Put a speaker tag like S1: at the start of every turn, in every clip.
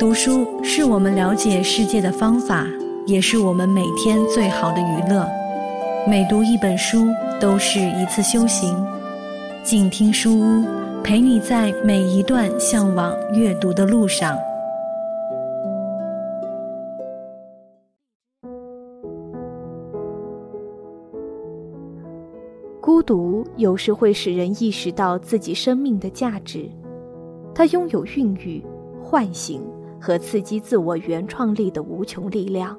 S1: 读书是我们了解世界的方法，也是我们每天最好的娱乐。每读一本书，都是一次修行。静听书屋，陪你在每一段向往阅读的路上。
S2: 孤独有时会使人意识到自己生命的价值，它拥有孕育、唤醒。和刺激自我原创力的无穷力量，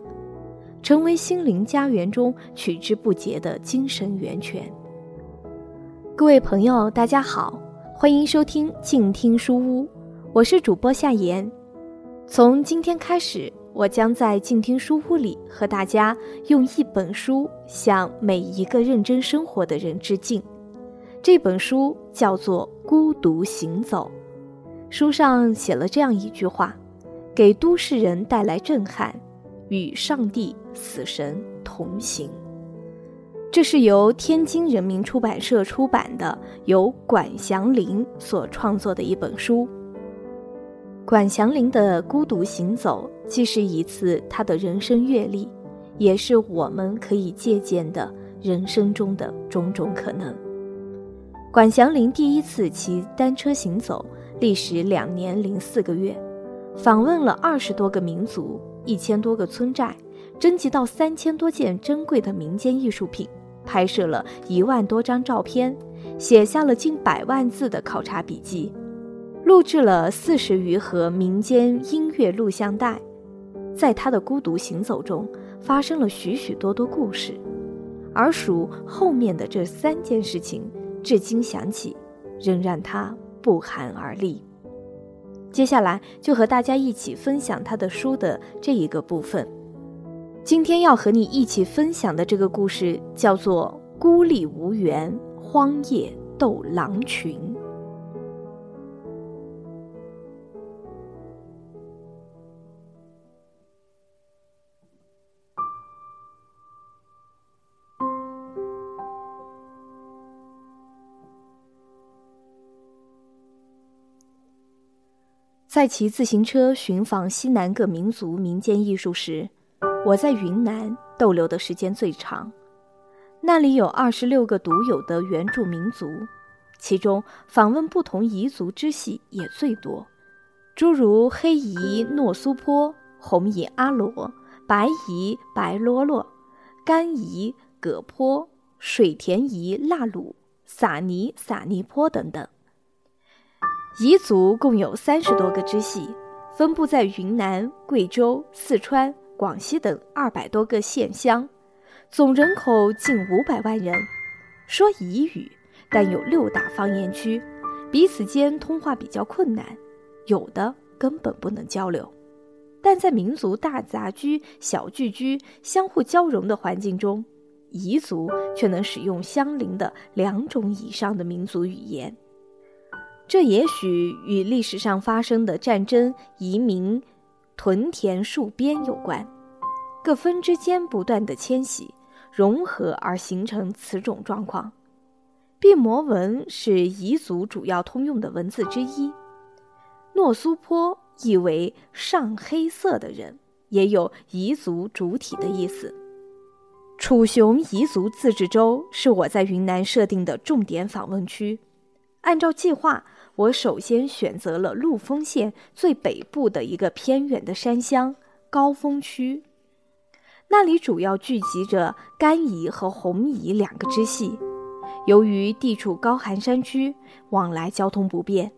S2: 成为心灵家园中取之不竭的精神源泉。各位朋友，大家好，欢迎收听静听书屋，我是主播夏言。从今天开始，我将在静听书屋里和大家用一本书向每一个认真生活的人致敬。这本书叫做《孤独行走》，书上写了这样一句话。给都市人带来震撼，与上帝、死神同行。这是由天津人民出版社出版的，由管祥林所创作的一本书。管祥林的孤独行走，既是一次他的人生阅历，也是我们可以借鉴的人生中的种种可能。管祥林第一次骑单车行走，历时两年零四个月。访问了二十多个民族，一千多个村寨，征集到三千多件珍贵的民间艺术品，拍摄了一万多张照片，写下了近百万字的考察笔记，录制了四十余盒民间音乐录像带。在他的孤独行走中，发生了许许多多故事，而属后面的这三件事情，至今想起，仍让他不寒而栗。接下来就和大家一起分享他的书的这一个部分。今天要和你一起分享的这个故事叫做《孤立无援，荒野斗狼群》。在骑自行车寻访西南各民族民间艺术时，我在云南逗留的时间最长。那里有二十六个独有的原住民族，其中访问不同彝族支系也最多，诸如黑彝诺苏坡、红彝阿罗、白彝白罗罗、干彝葛坡、水田彝腊鲁、撒尼撒尼坡等等。彝族共有三十多个支系，分布在云南、贵州、四川、广西等二百多个县乡，总人口近五百万人，说彝语，但有六大方言区，彼此间通话比较困难，有的根本不能交流。但在民族大杂居、小聚居、相互交融的环境中，彝族却能使用相邻的两种以上的民族语言。这也许与历史上发生的战争、移民、屯田戍边有关，各分支间不断的迁徙、融合而形成此种状况。毕摩文是彝族主要通用的文字之一，诺苏坡意为上黑色的人，也有彝族主体的意思。楚雄彝族自治州是我在云南设定的重点访问区，按照计划。我首先选择了陆丰县最北部的一个偏远的山乡高峰区，那里主要聚集着甘彝和红彝两个支系。由于地处高寒山区，往来交通不便，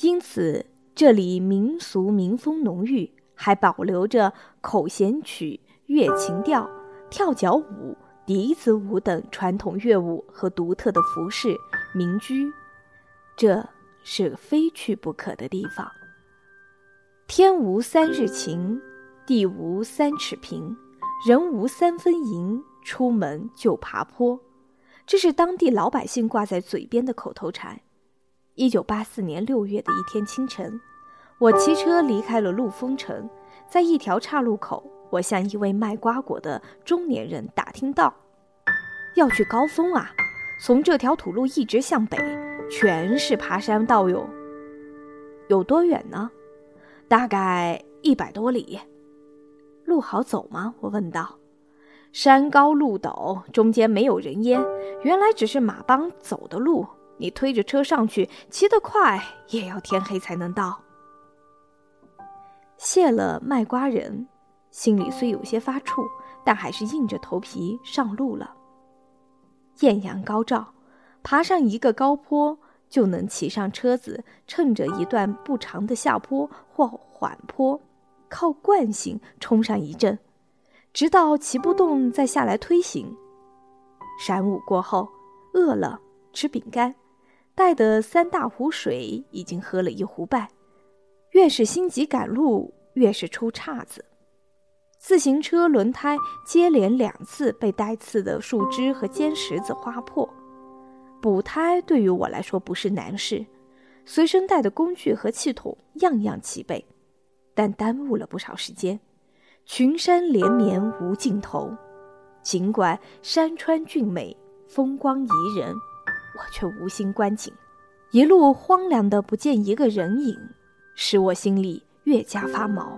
S2: 因此这里民俗民风浓郁，还保留着口弦曲、乐琴调、跳脚舞、笛子舞等传统乐舞和独特的服饰、民居。这是非去不可的地方。天无三日晴，地无三尺平，人无三分银，出门就爬坡。这是当地老百姓挂在嘴边的口头禅。一九八四年六月的一天清晨，我骑车离开了陆丰城，在一条岔路口，我向一位卖瓜果的中年人打听到：“要去高峰啊，从这条土路一直向北。”全是爬山道哟，有多远呢？大概一百多里。路好走吗？我问道。山高路陡，中间没有人烟，原来只是马帮走的路。你推着车上去，骑得快也要天黑才能到。谢了卖瓜人，心里虽有些发怵，但还是硬着头皮上路了。艳阳高照，爬上一个高坡，就能骑上车子，趁着一段不长的下坡或缓坡，靠惯性冲上一阵。直到骑不动，再下来推行。晌午过后，饿了吃饼干，带的三大壶水已经喝了一壶半。越是心急赶路，越是出岔子。自行车轮胎接连两次被带刺的树枝和尖石子划破，补胎对于我来说不是难事，随身带的工具和气筒样样齐备，但耽误了不少时间。群山连绵无尽头，尽管山川俊美，风光宜人，我却无心观景。一路荒凉的不见一个人影，使我心里越加发毛。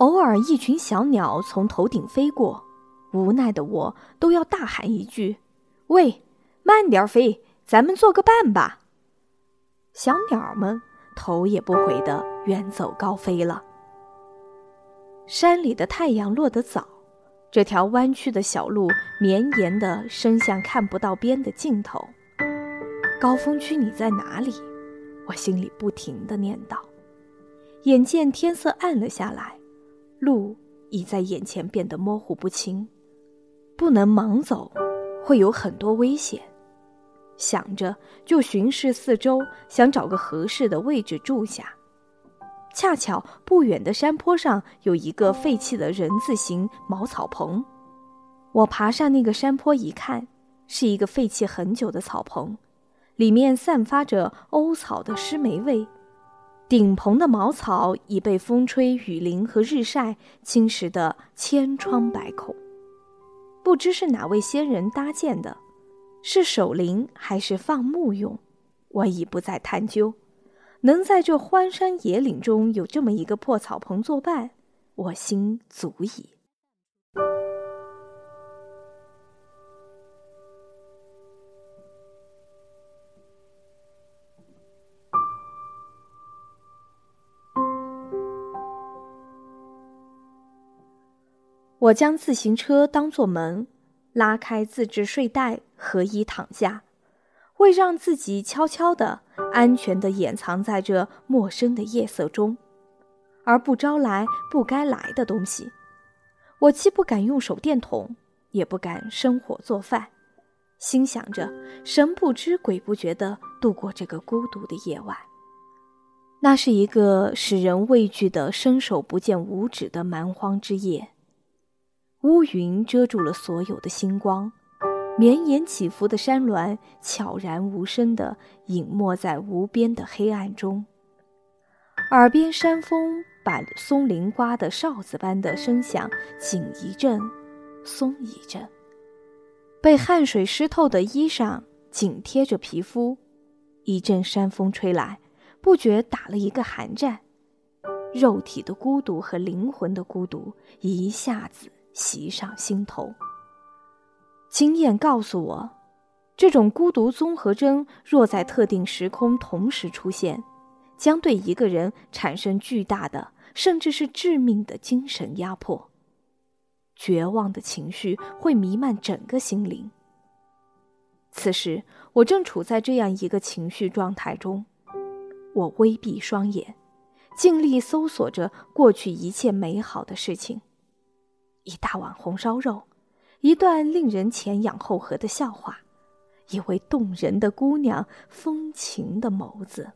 S2: 偶尔一群小鸟从头顶飞过，无奈的我都要大喊一句：“喂，慢点飞，咱们做个伴吧。”小鸟们头也不回的远走高飞了。山里的太阳落得早，这条弯曲的小路绵延的伸向看不到边的尽头。高峰区你在哪里？我心里不停的念叨。眼见天色暗了下来，路已在眼前变得模糊不清，不能盲走，会有很多危险。想着就巡视四周，想找个合适的位置住下。恰巧不远的山坡上有一个废弃的人字形茅草棚，我爬上那个山坡一看，是一个废弃很久的草棚，里面散发着欧草的湿霉味，顶棚的茅草已被风吹雨淋和日晒侵蚀得千疮百孔，不知是哪位仙人搭建的，是守灵还是放牧用，我已不再探究。能在这荒山野岭中有这么一个破草棚作伴，我心足矣。我将自行车当作门，拉开自制睡袋，合衣躺下。为让自己悄悄的、安全的掩藏在这陌生的夜色中，而不招来不该来的东西，我既不敢用手电筒，也不敢生火做饭，心想着神不知鬼不觉地度过这个孤独的夜晚。那是一个使人畏惧的伸手不见五指的蛮荒之夜，乌云遮住了所有的星光。绵延起伏的山峦悄然无声地隐没在无边的黑暗中，耳边山风把松林刮得哨子般的声响紧一阵，松一阵。被汗水湿透的衣裳紧贴着皮肤，一阵山风吹来，不觉打了一个寒战。肉体的孤独和灵魂的孤独一下子袭上心头。经验告诉我，这种孤独综合征若在特定时空同时出现，将对一个人产生巨大的，甚至是致命的精神压迫。绝望的情绪会弥漫整个心灵。此时，我正处在这样一个情绪状态中，我微闭双眼，尽力搜索着过去一切美好的事情：一大碗红烧肉。一段令人前仰后合的笑话，一位动人的姑娘风情的眸子。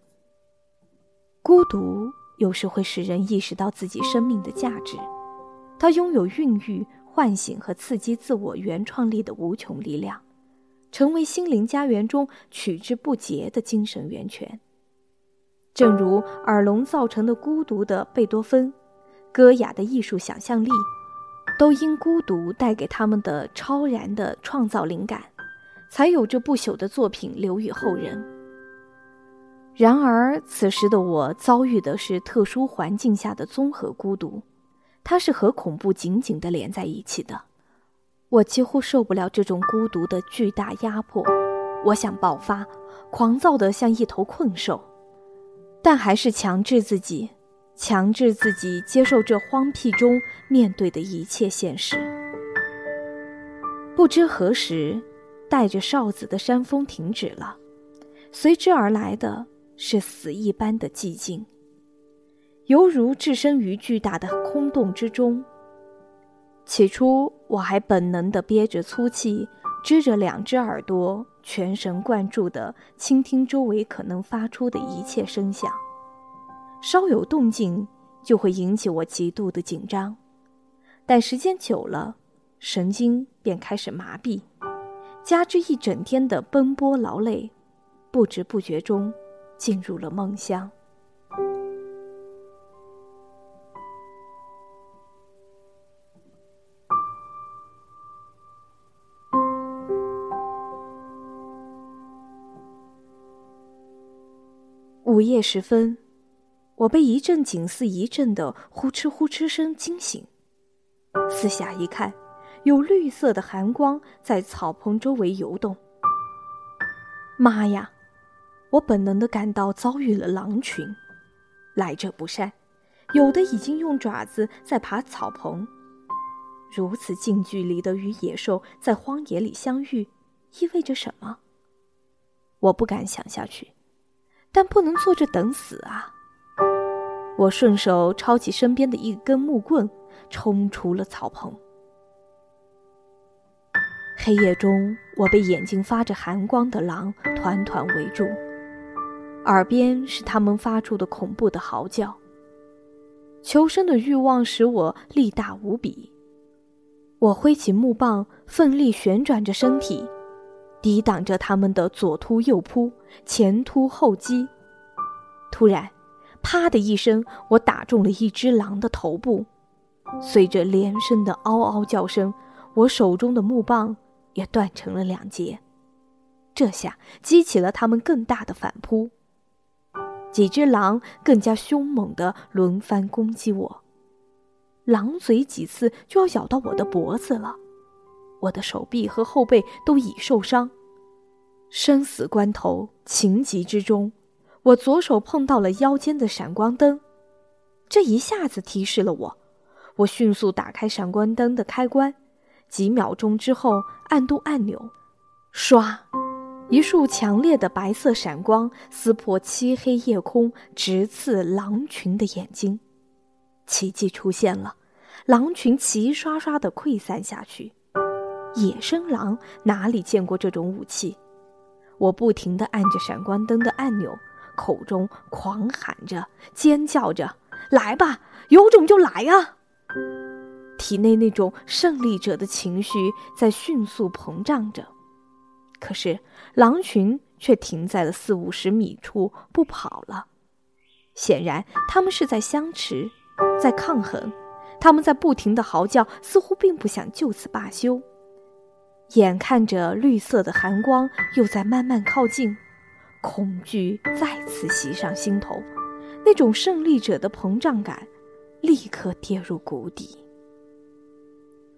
S2: 孤独有时会使人意识到自己生命的价值，它拥有孕育、唤醒和刺激自我原创力的无穷力量，成为心灵家园中取之不竭的精神源泉。正如耳聋造成的孤独的贝多芬，歌雅的艺术想象力。都因孤独带给他们的超然的创造灵感，才有这不朽的作品留予后人。然而，此时的我遭遇的是特殊环境下的综合孤独，它是和恐怖紧紧的连在一起的。我几乎受不了这种孤独的巨大压迫，我想爆发，狂躁的像一头困兽，但还是强制自己，强制自己接受这荒僻中面对的一切现实。不知何时，带着哨子的山峰停止了，随之而来的。是死一般的寂静，犹如置身于巨大的空洞之中。起初，我还本能地憋着粗气，支着两只耳朵，全神贯注地倾听周围可能发出的一切声响。稍有动静，就会引起我极度的紧张。但时间久了，神经便开始麻痹，加之一整天的奔波劳累，不知不觉中。进入了梦乡。午夜时分，我被一阵紧似一阵的呼哧呼哧声惊醒。四下一看，有绿色的寒光在草棚周围游动。妈呀！我本能的感到遭遇了狼群，来者不善，有的已经用爪子在爬草棚。如此近距离的与野兽在荒野里相遇，意味着什么？我不敢想下去，但不能坐着等死啊！我顺手抄起身边的一根木棍，冲出了草棚。黑夜中，我被眼睛发着寒光的狼团团围住。耳边是他们发出的恐怖的嚎叫。求生的欲望使我力大无比，我挥起木棒，奋力旋转着身体，抵挡着他们的左突右扑、前突后击。突然，啪的一声，我打中了一只狼的头部，随着连声的嗷嗷叫声，我手中的木棒也断成了两截。这下激起了他们更大的反扑。几只狼更加凶猛地轮番攻击我，狼嘴几次就要咬到我的脖子了，我的手臂和后背都已受伤。生死关头，情急之中，我左手碰到了腰间的闪光灯，这一下子提示了我，我迅速打开闪光灯的开关，几秒钟之后按动按钮，唰。一束强烈的白色闪光撕破漆黑夜空，直刺狼群的眼睛。奇迹出现了，狼群齐刷刷地溃散下去。野生狼哪里见过这种武器？我不停地按着闪光灯的按钮，口中狂喊着、尖叫着：“来吧，有种就来啊！”体内那种胜利者的情绪在迅速膨胀着。可是，狼群却停在了四五十米处不跑了。显然，他们是在相持，在抗衡。他们在不停的嚎叫，似乎并不想就此罢休。眼看着绿色的寒光又在慢慢靠近，恐惧再次袭上心头。那种胜利者的膨胀感，立刻跌入谷底。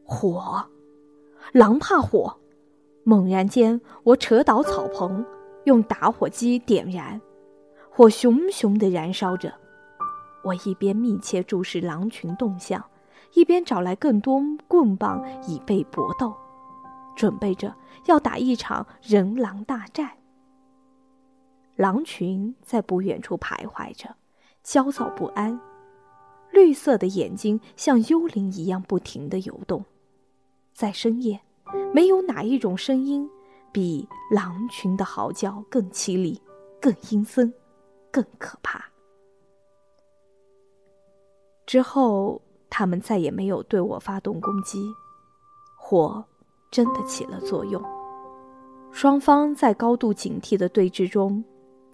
S2: 火，狼怕火。猛然间，我扯倒草棚，用打火机点燃，火熊熊地燃烧着。我一边密切注视狼群动向，一边找来更多棍棒以备搏斗，准备着要打一场人狼大战。狼群在不远处徘徊着，焦躁不安，绿色的眼睛像幽灵一样不停地游动，在深夜。没有哪一种声音比狼群的嚎叫更凄厉、更阴森、更可怕。之后，他们再也没有对我发动攻击，火真的起了作用。双方在高度警惕的对峙中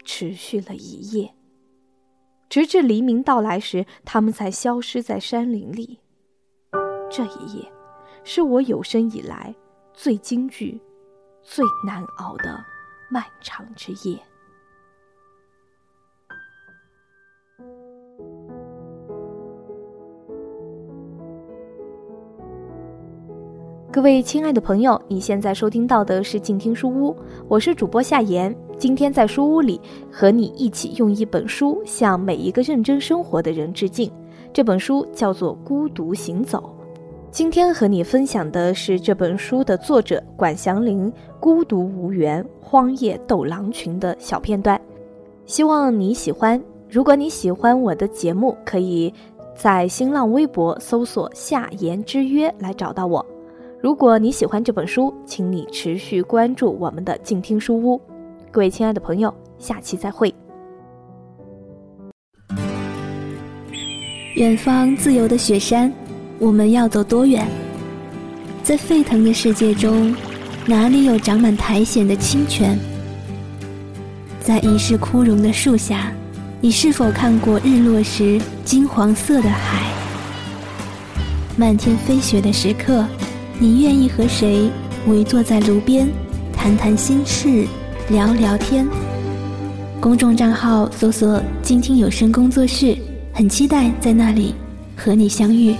S2: 持续了一夜。直至黎明到来时他们才消失在山林里。这一夜是我有生以来最惊惧最难熬的漫长之夜。各位亲爱的朋友你现在收听到的是静听书屋我是主播夏言今天在书屋里和你一起用一本书向每一个认真生活的人致敬。这本书叫做《孤独行走》。今天和你分享的是这本书的作者管祥林《孤独无缘荒野斗狼群》的小片段，希望你喜欢。如果你喜欢我的节目，可以在新浪微博搜索“夏言之约”来找到我。如果你喜欢这本书，请你持续关注我们的静听书屋。各位亲爱的朋友，下期再会。
S1: 远方自由的雪山，我们要走多远？在沸腾的世界中，哪里有长满苔藓的清泉？在已是枯荣的树下，你是否看过日落时金黄色的海？漫天飞雪的时刻。你愿意和谁围坐在炉边，谈谈心事，聊聊天？公众账号搜索“静听有声工作室”，很期待在那里和你相遇。